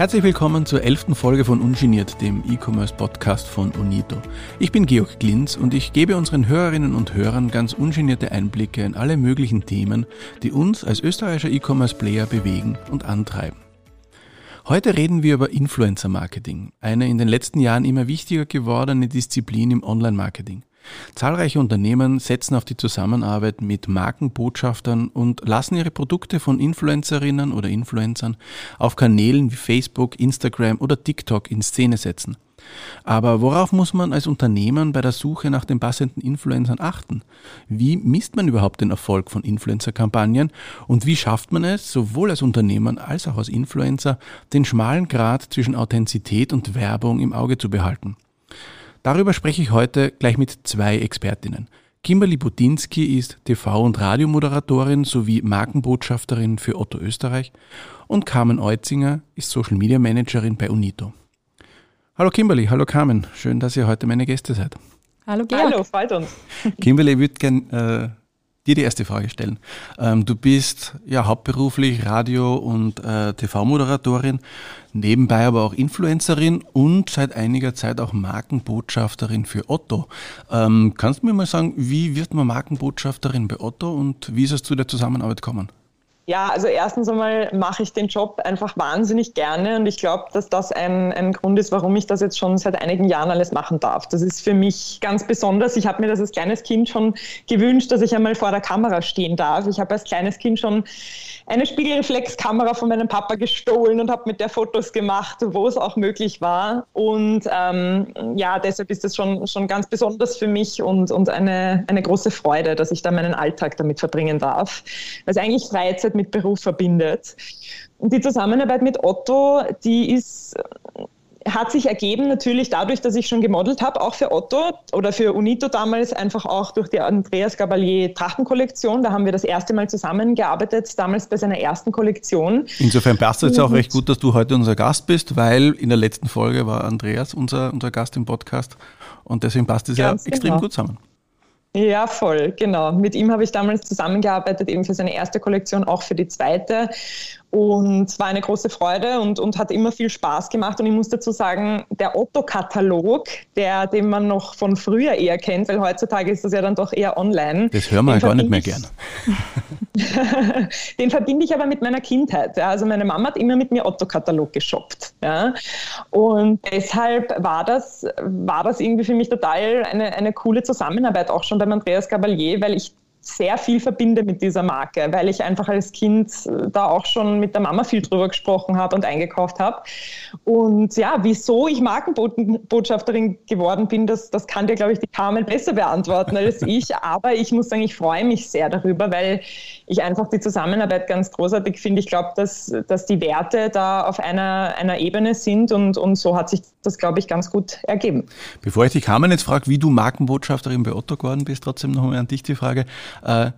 Herzlich willkommen zur elften Folge von Ungeniert, dem E-Commerce-Podcast von Unito. Ich bin Georg Glinz und ich gebe unseren Hörerinnen und Hörern ganz ungenierte Einblicke in alle möglichen Themen, die uns als österreichischer E-Commerce-Player bewegen und antreiben. Heute reden wir über Influencer-Marketing, eine in den letzten Jahren immer wichtiger gewordene Disziplin im Online-Marketing. Zahlreiche Unternehmen setzen auf die Zusammenarbeit mit Markenbotschaftern und lassen ihre Produkte von Influencerinnen oder Influencern auf Kanälen wie Facebook, Instagram oder TikTok in Szene setzen. Aber worauf muss man als Unternehmen bei der Suche nach den passenden Influencern achten? Wie misst man überhaupt den Erfolg von Influencer-Kampagnen und wie schafft man es, sowohl als Unternehmen als auch als Influencer, den schmalen Grad zwischen Authentizität und Werbung im Auge zu behalten? Darüber spreche ich heute gleich mit zwei Expertinnen. Kimberly Budinski ist TV- und Radiomoderatorin sowie Markenbotschafterin für Otto Österreich und Carmen Eutzinger ist Social Media Managerin bei Unito. Hallo Kimberly, hallo Carmen, schön, dass ihr heute meine Gäste seid. Hallo Georg. Hallo, freut uns. Kimberly, ich würde gerne äh, dir die erste Frage stellen. Ähm, du bist ja hauptberuflich Radio- und äh, TV-Moderatorin, nebenbei aber auch Influencerin und seit einiger Zeit auch Markenbotschafterin für Otto. Ähm, kannst du mir mal sagen, wie wird man Markenbotschafterin bei Otto und wie ist es zu der Zusammenarbeit gekommen? Ja, also erstens einmal mache ich den Job einfach wahnsinnig gerne und ich glaube, dass das ein, ein Grund ist, warum ich das jetzt schon seit einigen Jahren alles machen darf. Das ist für mich ganz besonders. Ich habe mir das als kleines Kind schon gewünscht, dass ich einmal vor der Kamera stehen darf. Ich habe als kleines Kind schon eine Spiegelreflexkamera von meinem Papa gestohlen und habe mit der Fotos gemacht, wo es auch möglich war. Und ähm, ja, deshalb ist es schon, schon ganz besonders für mich und, und eine, eine große Freude, dass ich da meinen Alltag damit verbringen darf. Es eigentlich Freizeit mit Beruf verbindet. Und die Zusammenarbeit mit Otto, die ist hat sich ergeben natürlich dadurch, dass ich schon gemodelt habe, auch für Otto oder für Unito damals, einfach auch durch die Andreas Gabalier Trachtenkollektion. Da haben wir das erste Mal zusammengearbeitet, damals bei seiner ersten Kollektion. Insofern passt es auch recht gut, dass du heute unser Gast bist, weil in der letzten Folge war Andreas unser, unser Gast im Podcast und deswegen passt es ja extrem genau. gut zusammen. Ja, voll, genau. Mit ihm habe ich damals zusammengearbeitet, eben für seine erste Kollektion, auch für die zweite. Und es war eine große Freude und, und hat immer viel Spaß gemacht. Und ich muss dazu sagen, der Otto-Katalog, der, den man noch von früher eher kennt, weil heutzutage ist das ja dann doch eher online. Das hören wir ja gar nicht mehr gern. den verbinde ich aber mit meiner Kindheit. Ja. Also meine Mama hat immer mit mir Otto-Katalog geshoppt. Ja. Und deshalb war das, war das irgendwie für mich total eine, eine coole Zusammenarbeit, auch schon beim Andreas Gabalier, weil ich sehr viel verbinde mit dieser Marke, weil ich einfach als Kind äh, da auch schon mit der Mama viel drüber gesprochen habe und eingekauft habe. Und ja, wieso ich Markenbotschafterin geworden bin, das, das kann dir, glaube ich, die Carmen besser beantworten als ich. Aber ich muss sagen, ich freue mich sehr darüber, weil ich einfach die Zusammenarbeit ganz großartig finde. Ich glaube, dass, dass die Werte da auf einer, einer Ebene sind und, und so hat sich das, glaube ich, ganz gut ergeben. Bevor ich die Carmen jetzt frage, wie du Markenbotschafterin bei Otto geworden bist, trotzdem noch einmal an dich die Frage. Äh,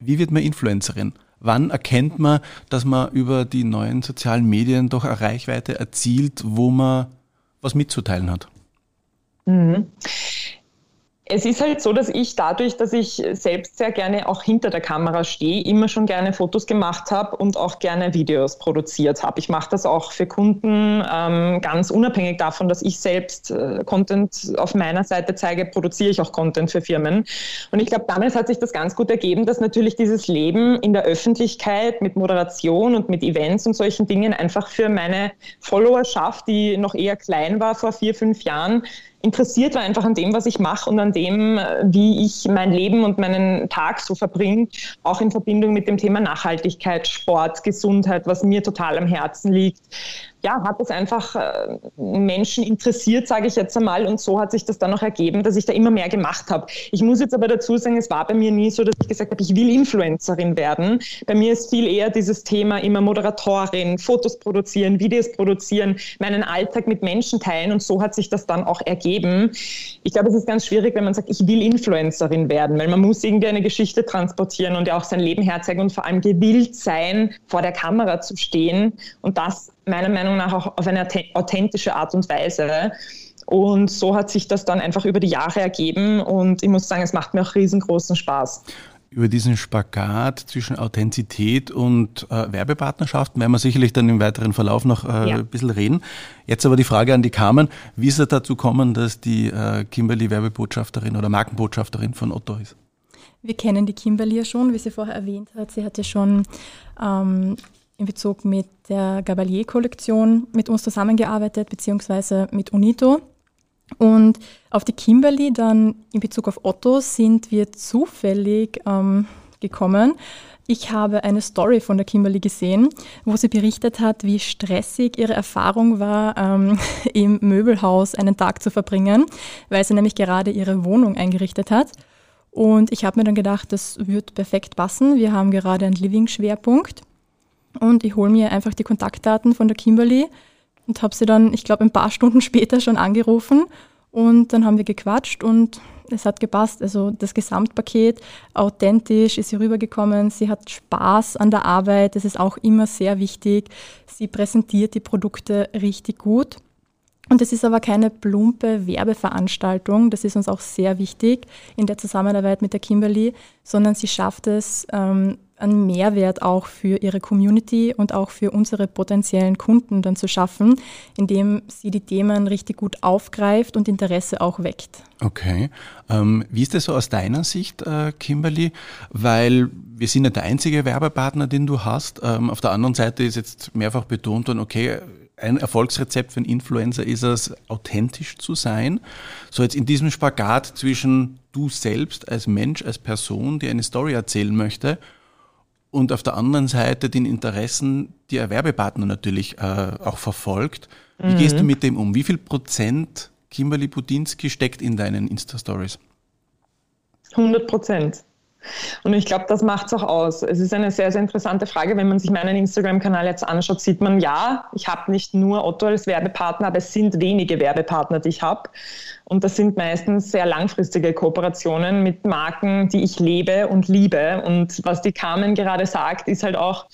wie wird man Influencerin? Wann erkennt man, dass man über die neuen sozialen Medien doch eine Reichweite erzielt, wo man was mitzuteilen hat? Mhm. Es ist halt so, dass ich dadurch, dass ich selbst sehr gerne auch hinter der Kamera stehe, immer schon gerne Fotos gemacht habe und auch gerne Videos produziert habe. Ich mache das auch für Kunden, ähm, ganz unabhängig davon, dass ich selbst äh, Content auf meiner Seite zeige, produziere ich auch Content für Firmen. Und ich glaube, damals hat sich das ganz gut ergeben, dass natürlich dieses Leben in der Öffentlichkeit mit Moderation und mit Events und solchen Dingen einfach für meine Followerschaft, die noch eher klein war vor vier, fünf Jahren, interessiert war einfach an dem, was ich mache und an dem, äh, wie ich mein Leben und meinen Tag so verbringe, auch in Verbindung mit dem Thema Nachhaltigkeit, Sport, Gesundheit, was mir total am Herzen liegt ja, hat es einfach äh, Menschen interessiert, sage ich jetzt einmal. Und so hat sich das dann noch ergeben, dass ich da immer mehr gemacht habe. Ich muss jetzt aber dazu sagen, es war bei mir nie so, dass ich gesagt habe, ich will Influencerin werden. Bei mir ist viel eher dieses Thema immer Moderatorin, Fotos produzieren, Videos produzieren, meinen Alltag mit Menschen teilen. Und so hat sich das dann auch ergeben. Ich glaube, es ist ganz schwierig, wenn man sagt, ich will Influencerin werden, weil man muss irgendwie eine Geschichte transportieren und ja auch sein Leben herzeigen und vor allem gewillt sein, vor der Kamera zu stehen. Und das meiner Meinung nach auch auf eine authentische Art und Weise. Und so hat sich das dann einfach über die Jahre ergeben und ich muss sagen, es macht mir auch riesengroßen Spaß. über diesen Spagat zwischen Authentizität und äh, Werbepartnerschaften werden wir sicherlich dann im weiteren Verlauf noch äh, ja. ein bisschen reden. Jetzt aber die Frage an die Carmen. Wie ist es dazu gekommen, dass die äh, Kimberly Werbebotschafterin oder Markenbotschafterin von Otto ist? Wir kennen die Kimberly ja schon, wie sie vorher erwähnt hat. Sie hat ja schon ähm, in Bezug mit der Gabalier-Kollektion mit uns zusammengearbeitet, beziehungsweise mit Unito. Und auf die Kimberly dann in Bezug auf Otto sind wir zufällig ähm, gekommen. Ich habe eine Story von der Kimberly gesehen, wo sie berichtet hat, wie stressig ihre Erfahrung war, ähm, im Möbelhaus einen Tag zu verbringen, weil sie nämlich gerade ihre Wohnung eingerichtet hat. Und ich habe mir dann gedacht, das wird perfekt passen. Wir haben gerade einen Living-Schwerpunkt. Und ich hole mir einfach die Kontaktdaten von der Kimberly und habe sie dann, ich glaube, ein paar Stunden später schon angerufen und dann haben wir gequatscht und es hat gepasst. Also das Gesamtpaket, authentisch ist sie rübergekommen. Sie hat Spaß an der Arbeit. Das ist auch immer sehr wichtig. Sie präsentiert die Produkte richtig gut. Und es ist aber keine plumpe Werbeveranstaltung, das ist uns auch sehr wichtig in der Zusammenarbeit mit der Kimberly, sondern sie schafft es, ähm, einen Mehrwert auch für ihre Community und auch für unsere potenziellen Kunden dann zu schaffen, indem sie die Themen richtig gut aufgreift und Interesse auch weckt. Okay. Ähm, wie ist das so aus deiner Sicht, äh, Kimberly? Weil wir sind nicht der einzige Werbepartner, den du hast. Ähm, auf der anderen Seite ist jetzt mehrfach betont worden, okay, ein Erfolgsrezept für einen Influencer ist es, authentisch zu sein. So jetzt in diesem Spagat zwischen du selbst als Mensch, als Person, die eine Story erzählen möchte und auf der anderen Seite den Interessen, die ein Werbepartner natürlich äh, auch verfolgt. Wie mhm. gehst du mit dem um? Wie viel Prozent Kimberly Budinski steckt in deinen Insta-Stories? 100 Prozent. Und ich glaube, das macht es auch aus. Es ist eine sehr, sehr interessante Frage. Wenn man sich meinen Instagram-Kanal jetzt anschaut, sieht man, ja, ich habe nicht nur Otto als Werbepartner, aber es sind wenige Werbepartner, die ich habe. Und das sind meistens sehr langfristige Kooperationen mit Marken, die ich lebe und liebe. Und was die Carmen gerade sagt, ist halt auch,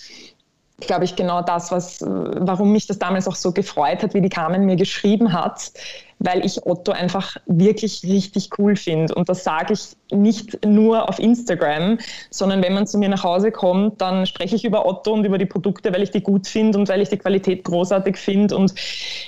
glaube ich, genau das, was, warum mich das damals auch so gefreut hat, wie die Carmen mir geschrieben hat weil ich Otto einfach wirklich richtig cool finde. Und das sage ich nicht nur auf Instagram, sondern wenn man zu mir nach Hause kommt, dann spreche ich über Otto und über die Produkte, weil ich die gut finde und weil ich die Qualität großartig finde. Und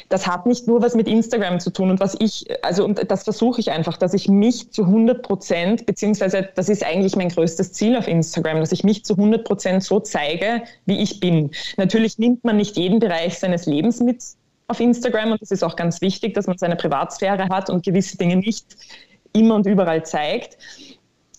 das hat nicht nur was mit Instagram zu tun. Und was ich, also und das versuche ich einfach, dass ich mich zu 100 Prozent, beziehungsweise das ist eigentlich mein größtes Ziel auf Instagram, dass ich mich zu 100 Prozent so zeige, wie ich bin. Natürlich nimmt man nicht jeden Bereich seines Lebens mit auf Instagram und das ist auch ganz wichtig, dass man seine Privatsphäre hat und gewisse Dinge nicht immer und überall zeigt.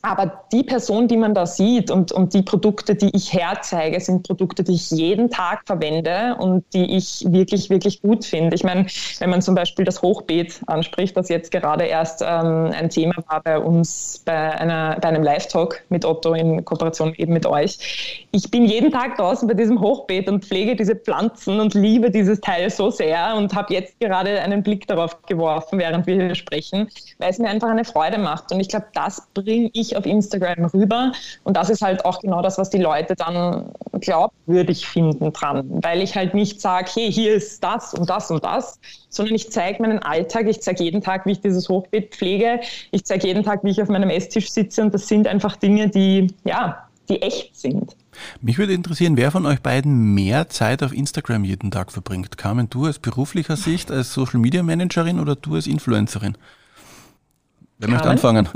Aber die Person, die man da sieht und, und die Produkte, die ich herzeige, sind Produkte, die ich jeden Tag verwende und die ich wirklich, wirklich gut finde. Ich meine, wenn man zum Beispiel das Hochbeet anspricht, das jetzt gerade erst ähm, ein Thema war bei uns bei, einer, bei einem Live-Talk mit Otto in Kooperation eben mit euch. Ich bin jeden Tag draußen bei diesem Hochbeet und pflege diese Pflanzen und liebe dieses Teil so sehr und habe jetzt gerade einen Blick darauf geworfen, während wir hier sprechen, weil es mir einfach eine Freude macht. Und ich glaube, das bringe ich auf Instagram rüber. Und das ist halt auch genau das, was die Leute dann glaubwürdig finden dran. Weil ich halt nicht sage, hey, hier ist das und das und das, sondern ich zeige meinen Alltag. Ich zeige jeden Tag, wie ich dieses Hochbeet pflege. Ich zeige jeden Tag, wie ich auf meinem Esstisch sitze. Und das sind einfach Dinge, die, ja, die echt sind. Mich würde interessieren, wer von euch beiden mehr Zeit auf Instagram jeden Tag verbringt. Carmen, du aus beruflicher Sicht, als Social Media Managerin oder du als Influencerin? Wer möchte anfangen?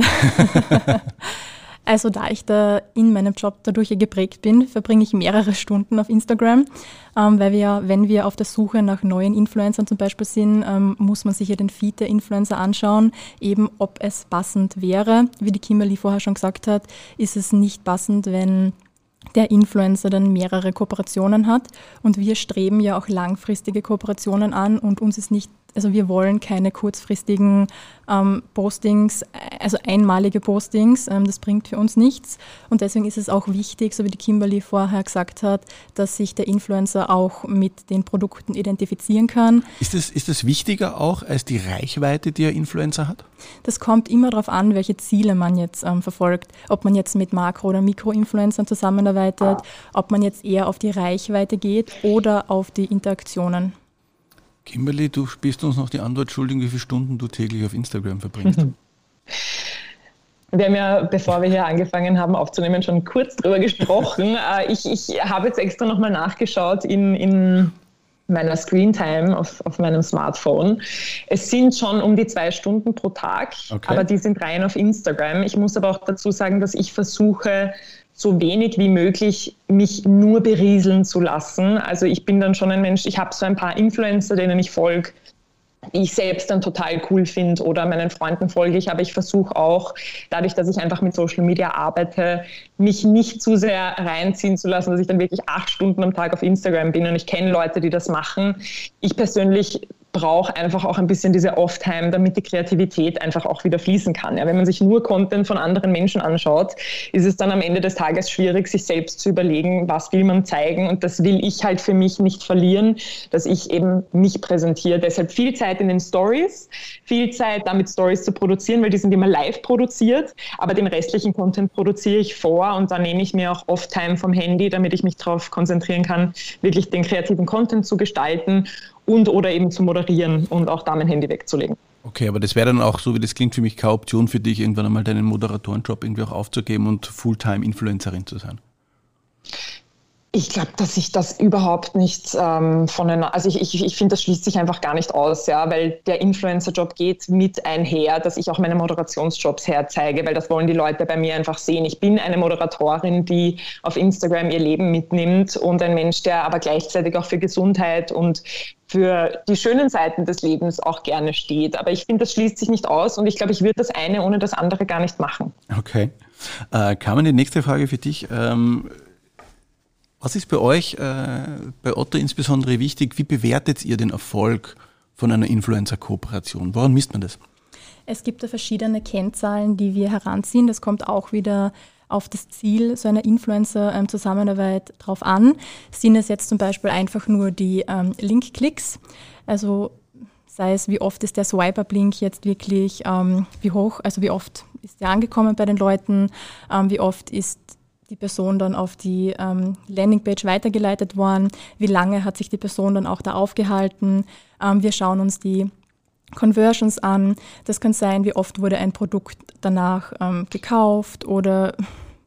also da ich da in meinem Job dadurch geprägt bin, verbringe ich mehrere Stunden auf Instagram, ähm, weil wir, wenn wir auf der Suche nach neuen Influencern zum Beispiel sind, ähm, muss man sich ja den Feed der Influencer anschauen, eben ob es passend wäre. Wie die Kimberly vorher schon gesagt hat, ist es nicht passend, wenn der Influencer dann mehrere Kooperationen hat. Und wir streben ja auch langfristige Kooperationen an und uns ist nicht also wir wollen keine kurzfristigen ähm, Postings, also einmalige Postings, ähm, das bringt für uns nichts. Und deswegen ist es auch wichtig, so wie die Kimberly vorher gesagt hat, dass sich der Influencer auch mit den Produkten identifizieren kann. Ist es ist das wichtiger auch als die Reichweite, die ein Influencer hat? Das kommt immer darauf an, welche Ziele man jetzt ähm, verfolgt. Ob man jetzt mit Makro- oder Mikro-Influencern zusammenarbeitet, ob man jetzt eher auf die Reichweite geht oder auf die Interaktionen. Kimberly, du bist uns noch die Antwort schuldig, wie viele Stunden du täglich auf Instagram verbringst. Wir haben ja, bevor wir hier angefangen haben aufzunehmen, schon kurz drüber gesprochen. Äh, ich, ich habe jetzt extra nochmal nachgeschaut in, in meiner Screentime auf, auf meinem Smartphone. Es sind schon um die zwei Stunden pro Tag, okay. aber die sind rein auf Instagram. Ich muss aber auch dazu sagen, dass ich versuche, so wenig wie möglich mich nur berieseln zu lassen. Also ich bin dann schon ein Mensch, ich habe so ein paar Influencer, denen ich folge, die ich selbst dann total cool finde oder meinen Freunden folge ich, aber ich versuche auch, dadurch, dass ich einfach mit Social Media arbeite, mich nicht zu sehr reinziehen zu lassen, dass ich dann wirklich acht Stunden am Tag auf Instagram bin und ich kenne Leute, die das machen. Ich persönlich brauche einfach auch ein bisschen diese Off-Time, damit die Kreativität einfach auch wieder fließen kann. Ja, wenn man sich nur Content von anderen Menschen anschaut, ist es dann am Ende des Tages schwierig, sich selbst zu überlegen, was will man zeigen. Und das will ich halt für mich nicht verlieren, dass ich eben mich präsentiere. Deshalb viel Zeit in den Stories, viel Zeit damit Stories zu produzieren, weil die sind immer live produziert. Aber den restlichen Content produziere ich vor und dann nehme ich mir auch Off-Time vom Handy, damit ich mich darauf konzentrieren kann, wirklich den kreativen Content zu gestalten und oder eben zu moderieren und auch da mein Handy wegzulegen. Okay, aber das wäre dann auch, so wie das klingt für mich, keine Option für dich, irgendwann einmal deinen Moderatorenjob irgendwie auch aufzugeben und Fulltime-Influencerin zu sein. Ich glaube, dass ich das überhaupt nicht ähm, voneinander, also ich, ich, ich finde, das schließt sich einfach gar nicht aus, ja, weil der Influencer-Job geht mit einher, dass ich auch meine Moderationsjobs herzeige, weil das wollen die Leute bei mir einfach sehen. Ich bin eine Moderatorin, die auf Instagram ihr Leben mitnimmt und ein Mensch, der aber gleichzeitig auch für Gesundheit und für die schönen Seiten des Lebens auch gerne steht. Aber ich finde, das schließt sich nicht aus und ich glaube, ich würde das eine ohne das andere gar nicht machen. Okay. Äh, Carmen, die nächste Frage für dich. Ähm, was ist bei euch, äh, bei Otto insbesondere wichtig? Wie bewertet ihr den Erfolg von einer Influencer-Kooperation? Woran misst man das? Es gibt da verschiedene Kennzahlen, die wir heranziehen. Das kommt auch wieder auf das Ziel so einer Influencer-Zusammenarbeit drauf an. Sind es jetzt zum Beispiel einfach nur die ähm, Link-Klicks? Also sei es, wie oft ist der Swipe-Up-Link jetzt wirklich, ähm, wie hoch, also wie oft ist der angekommen bei den Leuten, ähm, wie oft ist die Person dann auf die ähm, Landingpage weitergeleitet worden, wie lange hat sich die Person dann auch da aufgehalten. Ähm, wir schauen uns die Conversions an. Das kann sein, wie oft wurde ein Produkt danach ähm, gekauft oder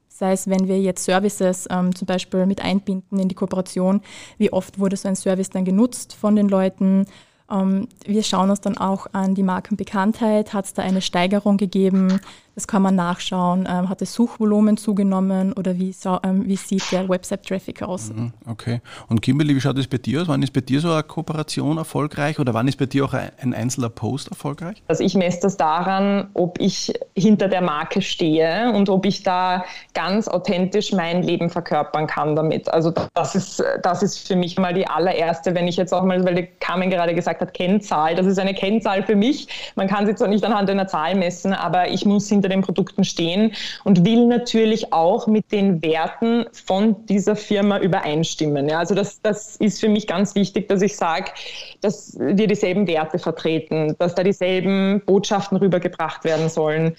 sei es, wenn wir jetzt Services ähm, zum Beispiel mit einbinden in die Kooperation, wie oft wurde so ein Service dann genutzt von den Leuten. Ähm, wir schauen uns dann auch an die Markenbekanntheit. Hat es da eine Steigerung gegeben? Das kann man nachschauen. Ähm, hat das Suchvolumen zugenommen oder wie, so, ähm, wie sieht der Website-Traffic aus? Mhm, okay. Und Kimberly, wie schaut es bei dir aus? Wann ist bei dir so eine Kooperation erfolgreich oder wann ist bei dir auch ein einzelner Post erfolgreich? Also ich messe das daran, ob ich hinter der Marke stehe und ob ich da ganz authentisch mein Leben verkörpern kann damit. Also das ist, das ist für mich mal die allererste, wenn ich jetzt auch mal, weil die Carmen gerade gesagt hat, Kennzahl, das ist eine Kennzahl für mich. Man kann sie zwar nicht anhand einer Zahl messen, aber ich muss hinter hinter den Produkten stehen und will natürlich auch mit den Werten von dieser Firma übereinstimmen. Ja, also das, das ist für mich ganz wichtig, dass ich sage, dass wir dieselben Werte vertreten, dass da dieselben Botschaften rübergebracht werden sollen.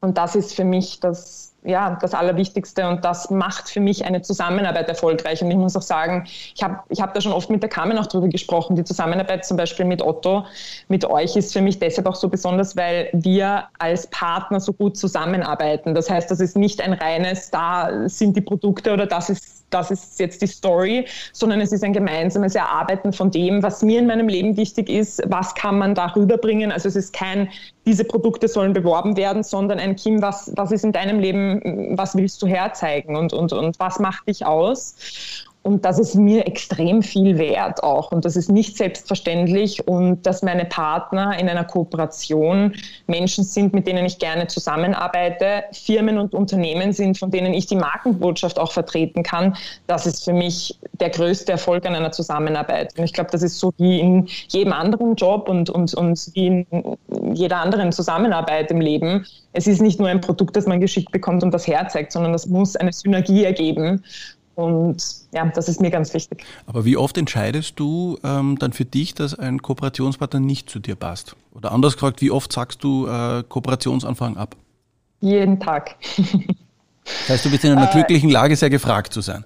Und das ist für mich das, ja, das Allerwichtigste und das macht für mich eine Zusammenarbeit erfolgreich. Und ich muss auch sagen, ich habe ich hab da schon oft mit der Carmen auch drüber gesprochen. Die Zusammenarbeit zum Beispiel mit Otto, mit euch ist für mich deshalb auch so besonders, weil wir als Partner so gut zusammenarbeiten. Das heißt, das ist nicht ein reines, da sind die Produkte oder das ist das ist jetzt die Story, sondern es ist ein gemeinsames Erarbeiten von dem, was mir in meinem Leben wichtig ist, was kann man da rüberbringen. Also es ist kein, diese Produkte sollen beworben werden, sondern ein Kim, was, was ist in deinem Leben, was willst du herzeigen und, und, und was macht dich aus? Und das ist mir extrem viel wert auch. Und das ist nicht selbstverständlich. Und dass meine Partner in einer Kooperation Menschen sind, mit denen ich gerne zusammenarbeite, Firmen und Unternehmen sind, von denen ich die Markenbotschaft auch vertreten kann, das ist für mich der größte Erfolg an einer Zusammenarbeit. Und ich glaube, das ist so wie in jedem anderen Job und, und, und wie in jeder anderen Zusammenarbeit im Leben. Es ist nicht nur ein Produkt, das man geschickt bekommt und das herzeigt, sondern das muss eine Synergie ergeben. Und ja, das ist mir ganz wichtig. Aber wie oft entscheidest du ähm, dann für dich, dass ein Kooperationspartner nicht zu dir passt? Oder anders gefragt, wie oft sagst du äh, Kooperationsanfragen ab? Jeden Tag. das heißt, du bist in einer äh, glücklichen Lage, sehr gefragt zu sein.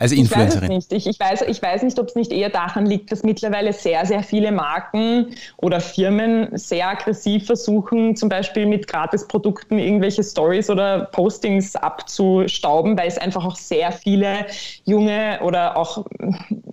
Als Influencerin? Ich weiß es nicht. Ich, ich, weiß, ich weiß nicht, ob es nicht eher daran liegt, dass mittlerweile sehr, sehr viele Marken oder Firmen sehr aggressiv versuchen, zum Beispiel mit Gratisprodukten irgendwelche Stories oder Postings abzustauben, weil es einfach auch sehr viele junge oder auch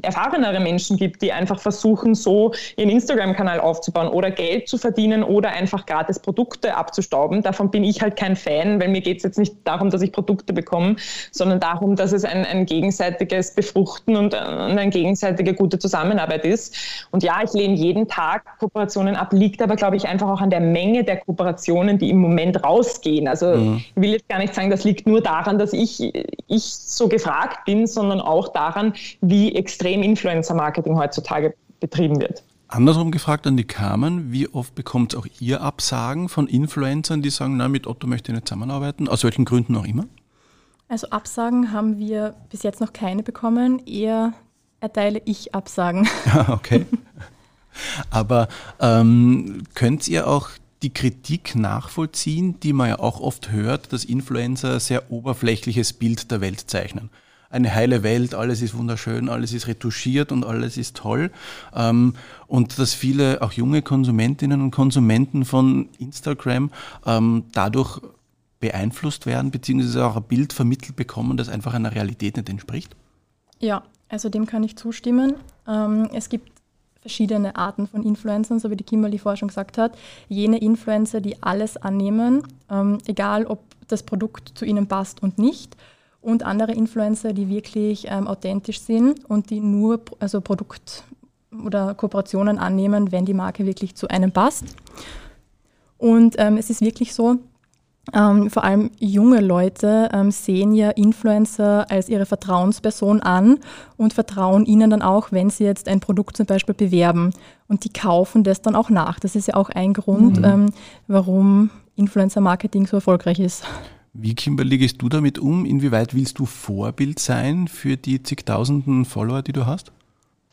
erfahrenere Menschen gibt, die einfach versuchen, so ihren Instagram-Kanal aufzubauen oder Geld zu verdienen oder einfach gratis Produkte abzustauben. Davon bin ich halt kein Fan, weil mir geht es jetzt nicht darum, dass ich Produkte bekomme, sondern darum, dass es ein, ein Gegenseitig gegenseitiges Befruchten und, und eine gegenseitige gute Zusammenarbeit ist. Und ja, ich lehne jeden Tag Kooperationen ab, liegt aber, glaube ich, einfach auch an der Menge der Kooperationen, die im Moment rausgehen. Also mhm. ich will jetzt gar nicht sagen, das liegt nur daran, dass ich, ich so gefragt bin, sondern auch daran, wie extrem Influencer-Marketing heutzutage betrieben wird. Andersrum gefragt an die Carmen, wie oft bekommt auch ihr Absagen von Influencern, die sagen, na, mit Otto möchte ich nicht zusammenarbeiten, aus welchen Gründen auch immer? Also Absagen haben wir bis jetzt noch keine bekommen. Eher erteile ich Absagen. okay. Aber ähm, könnt ihr auch die Kritik nachvollziehen, die man ja auch oft hört, dass Influencer sehr oberflächliches Bild der Welt zeichnen? Eine heile Welt, alles ist wunderschön, alles ist retuschiert und alles ist toll. Ähm, und dass viele, auch junge Konsumentinnen und Konsumenten von Instagram ähm, dadurch beeinflusst werden, beziehungsweise auch ein Bild vermittelt bekommen, das einfach einer Realität nicht entspricht? Ja, also dem kann ich zustimmen. Ähm, es gibt verschiedene Arten von Influencern, so wie die Kimberly vorher schon gesagt hat. Jene Influencer, die alles annehmen, ähm, egal ob das Produkt zu ihnen passt und nicht. Und andere Influencer, die wirklich ähm, authentisch sind und die nur also Produkt oder Kooperationen annehmen, wenn die Marke wirklich zu einem passt. Und ähm, es ist wirklich so, ähm, vor allem junge Leute ähm, sehen ja Influencer als ihre Vertrauensperson an und vertrauen ihnen dann auch, wenn sie jetzt ein Produkt zum Beispiel bewerben. Und die kaufen das dann auch nach. Das ist ja auch ein Grund, mhm. ähm, warum Influencer-Marketing so erfolgreich ist. Wie, Kimberly, gehst du damit um? Inwieweit willst du Vorbild sein für die zigtausenden Follower, die du hast?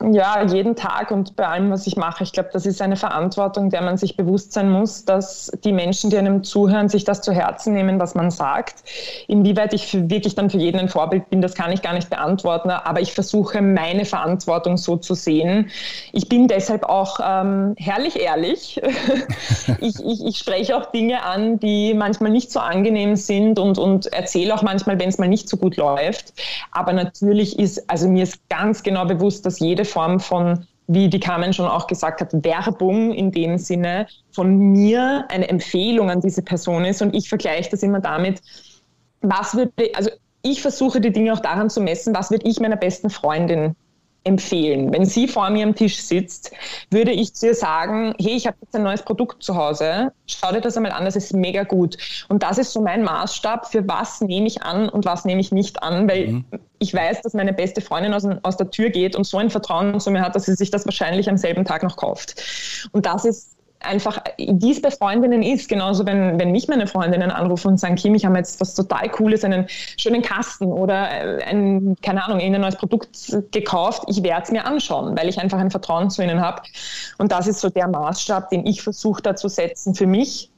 Ja, jeden Tag und bei allem, was ich mache. Ich glaube, das ist eine Verantwortung, der man sich bewusst sein muss, dass die Menschen, die einem zuhören, sich das zu Herzen nehmen, was man sagt. Inwieweit ich wirklich dann für jeden ein Vorbild bin, das kann ich gar nicht beantworten, aber ich versuche, meine Verantwortung so zu sehen. Ich bin deshalb auch ähm, herrlich ehrlich. ich, ich, ich spreche auch Dinge an, die manchmal nicht so angenehm sind und, und erzähle auch manchmal, wenn es mal nicht so gut läuft. Aber natürlich ist, also mir ist ganz genau bewusst, dass jede Form von wie die Carmen schon auch gesagt hat, Werbung in dem Sinne von mir eine Empfehlung an diese Person ist. Und ich vergleiche das immer damit, was würde, also ich versuche die Dinge auch daran zu messen, was würde ich meiner besten Freundin empfehlen. Wenn sie vor mir am Tisch sitzt, würde ich zu ihr sagen, hey, ich habe jetzt ein neues Produkt zu Hause, schau dir das einmal an, das ist mega gut. Und das ist so mein Maßstab, für was nehme ich an und was nehme ich nicht an, weil mhm. ich weiß, dass meine beste Freundin aus, aus der Tür geht und so ein Vertrauen zu mir hat, dass sie sich das wahrscheinlich am selben Tag noch kauft. Und das ist einfach, wie es bei Freundinnen ist, genauso wenn, wenn mich meine Freundinnen anrufen und sagen, Kim, ich habe jetzt was total Cooles, einen schönen Kasten oder äh, ein, keine Ahnung, ein neues Produkt gekauft, ich werde es mir anschauen, weil ich einfach ein Vertrauen zu ihnen habe. Und das ist so der Maßstab, den ich versuche da zu setzen für mich,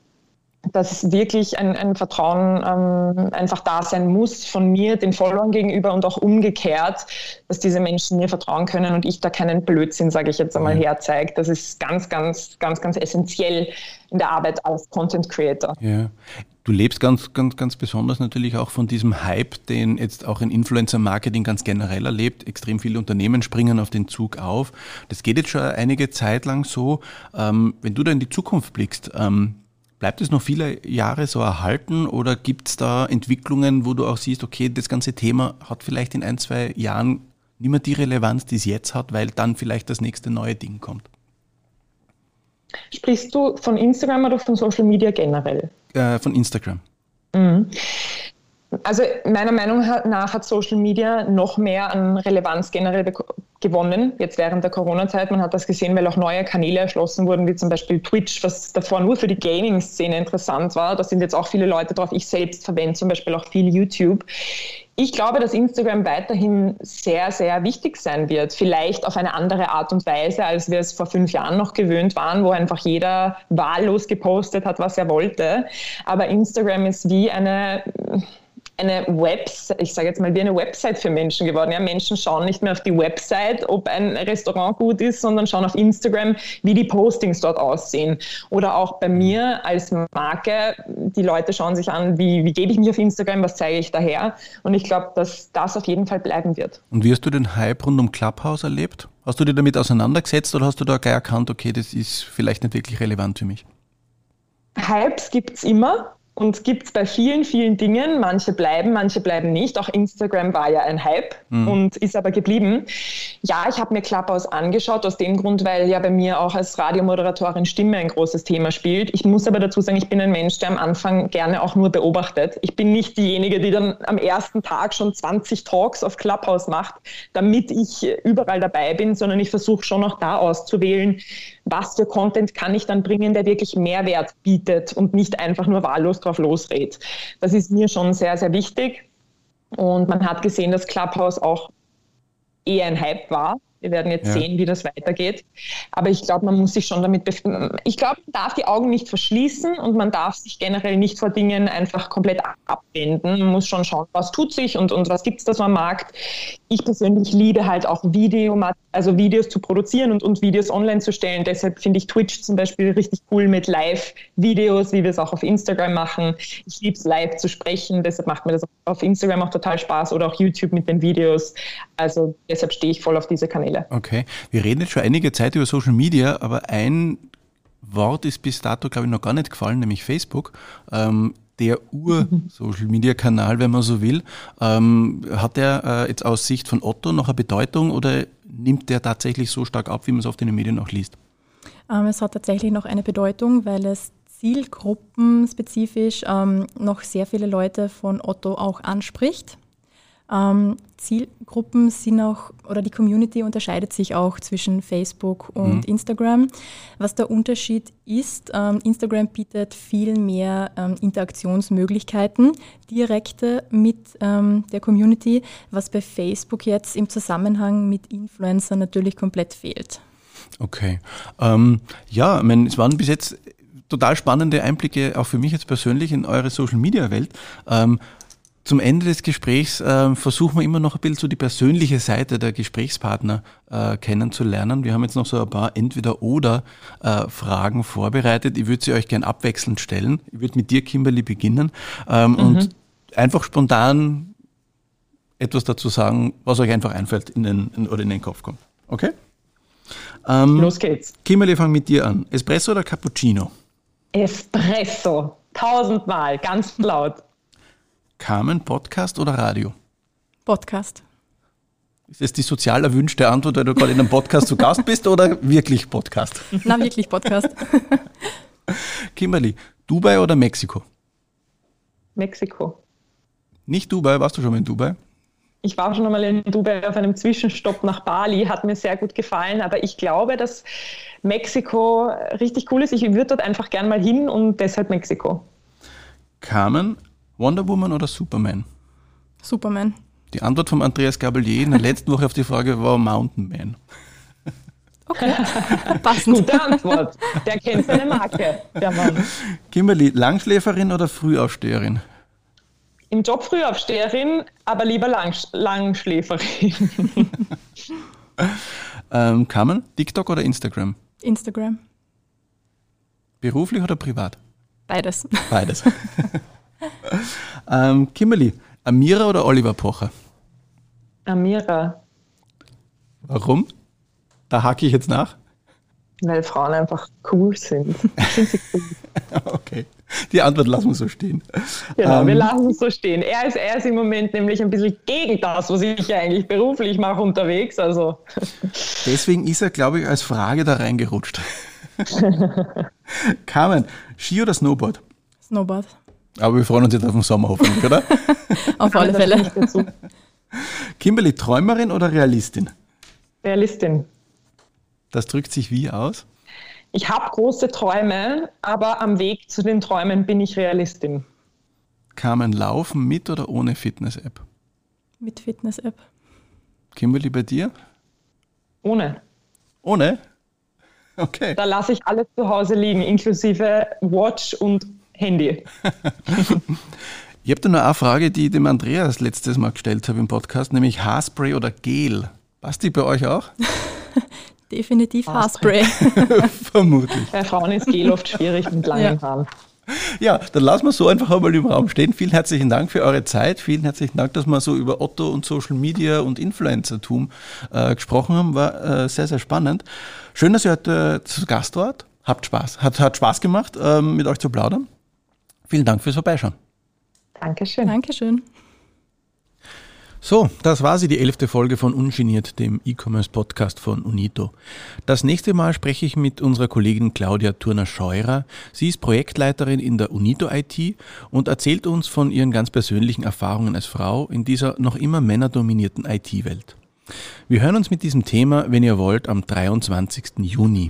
dass wirklich ein, ein Vertrauen ähm, einfach da sein muss von mir, den Followern gegenüber und auch umgekehrt, dass diese Menschen mir vertrauen können und ich da keinen Blödsinn, sage ich jetzt einmal, mhm. herzeige. Das ist ganz, ganz, ganz, ganz essentiell in der Arbeit als Content Creator. Ja. Du lebst ganz, ganz, ganz besonders natürlich auch von diesem Hype, den jetzt auch in Influencer-Marketing ganz generell erlebt. Extrem viele Unternehmen springen auf den Zug auf. Das geht jetzt schon einige Zeit lang so. Ähm, wenn du da in die Zukunft blickst, ähm, Bleibt es noch viele Jahre so erhalten oder gibt es da Entwicklungen, wo du auch siehst, okay, das ganze Thema hat vielleicht in ein, zwei Jahren nicht mehr die Relevanz, die es jetzt hat, weil dann vielleicht das nächste neue Ding kommt? Sprichst du von Instagram oder von Social Media generell? Äh, von Instagram. Mhm. Also meiner Meinung nach hat Social Media noch mehr an Relevanz generell gewonnen, jetzt während der Corona-Zeit. Man hat das gesehen, weil auch neue Kanäle erschlossen wurden, wie zum Beispiel Twitch, was davor nur für die Gaming-Szene interessant war. Da sind jetzt auch viele Leute drauf. Ich selbst verwende zum Beispiel auch viel YouTube. Ich glaube, dass Instagram weiterhin sehr, sehr wichtig sein wird. Vielleicht auf eine andere Art und Weise, als wir es vor fünf Jahren noch gewöhnt waren, wo einfach jeder wahllos gepostet hat, was er wollte. Aber Instagram ist wie eine eine Website, ich sage jetzt mal wie eine Website für Menschen geworden. Ja, Menschen schauen nicht mehr auf die Website, ob ein Restaurant gut ist, sondern schauen auf Instagram, wie die Postings dort aussehen. Oder auch bei mir als Marke, die Leute schauen sich an, wie, wie gebe ich mich auf Instagram, was zeige ich daher. Und ich glaube, dass das auf jeden Fall bleiben wird. Und wie hast du den Hype rund um Clubhouse erlebt? Hast du dich damit auseinandergesetzt oder hast du da gleich erkannt, okay, das ist vielleicht nicht wirklich relevant für mich? Hypes gibt es immer. Und gibt es bei vielen, vielen Dingen. Manche bleiben, manche bleiben nicht. Auch Instagram war ja ein Hype mhm. und ist aber geblieben. Ja, ich habe mir Clubhouse angeschaut, aus dem Grund, weil ja bei mir auch als Radiomoderatorin Stimme ein großes Thema spielt. Ich muss aber dazu sagen, ich bin ein Mensch, der am Anfang gerne auch nur beobachtet. Ich bin nicht diejenige, die dann am ersten Tag schon 20 Talks auf Clubhouse macht, damit ich überall dabei bin, sondern ich versuche schon auch da auszuwählen, was für Content kann ich dann bringen, der wirklich Mehrwert bietet und nicht einfach nur wahllos drauf losredet. Das ist mir schon sehr, sehr wichtig. Und man hat gesehen, dass Clubhouse auch eher ein Hype war. Wir werden jetzt ja. sehen, wie das weitergeht. Aber ich glaube, man muss sich schon damit befinden. Ich glaube, man darf die Augen nicht verschließen und man darf sich generell nicht vor Dingen einfach komplett abwenden. Man muss schon schauen, was tut sich und, und was gibt es da so am Markt. Ich persönlich liebe halt auch Video, also Videos zu produzieren und, und Videos online zu stellen. Deshalb finde ich Twitch zum Beispiel richtig cool mit Live-Videos, wie wir es auch auf Instagram machen. Ich liebe es live zu sprechen, deshalb macht mir das auf Instagram auch total Spaß oder auch YouTube mit den Videos. Also deshalb stehe ich voll auf diese Kanäle. Okay. Wir reden jetzt schon einige Zeit über Social Media, aber ein Wort ist bis dato, glaube ich, noch gar nicht gefallen, nämlich Facebook. Ähm, der Ur-Social-Media-Kanal, wenn man so will. Ähm, hat der äh, jetzt aus Sicht von Otto noch eine Bedeutung oder nimmt der tatsächlich so stark ab, wie man es auf den Medien auch liest? Ähm, es hat tatsächlich noch eine Bedeutung, weil es zielgruppenspezifisch ähm, noch sehr viele Leute von Otto auch anspricht. Ähm, Zielgruppen sind auch, oder die Community unterscheidet sich auch zwischen Facebook und mhm. Instagram. Was der Unterschied ist, ähm, Instagram bietet viel mehr ähm, Interaktionsmöglichkeiten, direkte mit ähm, der Community, was bei Facebook jetzt im Zusammenhang mit Influencern natürlich komplett fehlt. Okay. Ähm, ja, ich meine, es waren bis jetzt total spannende Einblicke, auch für mich jetzt persönlich, in eure Social-Media-Welt. Ähm, zum Ende des Gesprächs äh, versuchen wir immer noch ein bisschen so die persönliche Seite der Gesprächspartner äh, kennenzulernen. Wir haben jetzt noch so ein paar Entweder-Oder-Fragen äh, vorbereitet. Ich würde sie euch gern abwechselnd stellen. Ich würde mit dir, Kimberly, beginnen ähm, mhm. und einfach spontan etwas dazu sagen, was euch einfach einfällt in den, in, oder in den Kopf kommt. Okay? Ähm, Los geht's. Kimberly, fang mit dir an. Espresso oder Cappuccino? Espresso. Tausendmal, ganz laut. Carmen, Podcast oder Radio? Podcast. Ist das die sozial erwünschte Antwort, weil du gerade in einem Podcast zu Gast bist oder wirklich Podcast? Na, wirklich Podcast. Kimberly, Dubai oder Mexiko? Mexiko. Nicht Dubai, warst du schon mal in Dubai? Ich war schon einmal in Dubai auf einem Zwischenstopp nach Bali, hat mir sehr gut gefallen, aber ich glaube, dass Mexiko richtig cool ist. Ich würde dort einfach gern mal hin und deshalb Mexiko. Carmen, Wonder Woman oder Superman? Superman. Die Antwort von Andreas Gabalier in der letzten Woche auf die Frage war Mountain Man. Okay, passend. Gute Antwort. Der kennt seine Marke, der Mann. Kimberly, Langschläferin oder Frühaufsteherin? Im Job Frühaufsteherin, aber lieber Lang Langschläferin. ähm, Carmen, TikTok oder Instagram? Instagram. Beruflich oder privat? Beides. Beides. ähm, Kimberly, Amira oder Oliver Pocher? Amira. Warum? Da hake ich jetzt nach. Weil Frauen einfach cool sind. sind cool. okay. Die Antwort lassen wir so stehen. Genau, ähm, wir lassen es so stehen. Er ist, er ist im Moment nämlich ein bisschen gegen das, was ich eigentlich beruflich mache unterwegs. Also. Deswegen ist er, glaube ich, als Frage da reingerutscht. Carmen, Ski oder Snowboard? Snowboard. Aber wir freuen uns jetzt auf den Sommer hoffentlich, oder? auf alle Fälle. Kimberly, Träumerin oder Realistin? Realistin. Das drückt sich wie aus? Ich habe große Träume, aber am Weg zu den Träumen bin ich Realistin. Kann laufen mit oder ohne Fitness-App? Mit Fitness-App. Kimberly, bei dir? Ohne. Ohne? Okay. Da lasse ich alles zu Hause liegen, inklusive Watch und Handy. Ich habe da noch eine Frage, die ich dem Andreas letztes Mal gestellt habe im Podcast, nämlich Haarspray oder Gel. Passt die bei euch auch? Definitiv Haarspray. Vermutlich. Bei Frauen ist Gel oft schwierig mit langen ja. Haaren. Ja, dann lassen wir so einfach einmal im Raum stehen. Vielen herzlichen Dank für eure Zeit. Vielen herzlichen Dank, dass wir so über Otto und Social Media und Influencertum äh, gesprochen haben. War äh, sehr, sehr spannend. Schön, dass ihr heute zu Gast wart. Habt Spaß. Hat, hat Spaß gemacht, ähm, mit euch zu plaudern. Vielen Dank fürs Vorbeischauen. Dankeschön. Dankeschön. So, das war sie, die elfte Folge von Ungeniert, dem E-Commerce-Podcast von Unito. Das nächste Mal spreche ich mit unserer Kollegin Claudia Turner-Scheurer. Sie ist Projektleiterin in der Unito IT und erzählt uns von ihren ganz persönlichen Erfahrungen als Frau in dieser noch immer männerdominierten IT-Welt. Wir hören uns mit diesem Thema, wenn ihr wollt, am 23. Juni.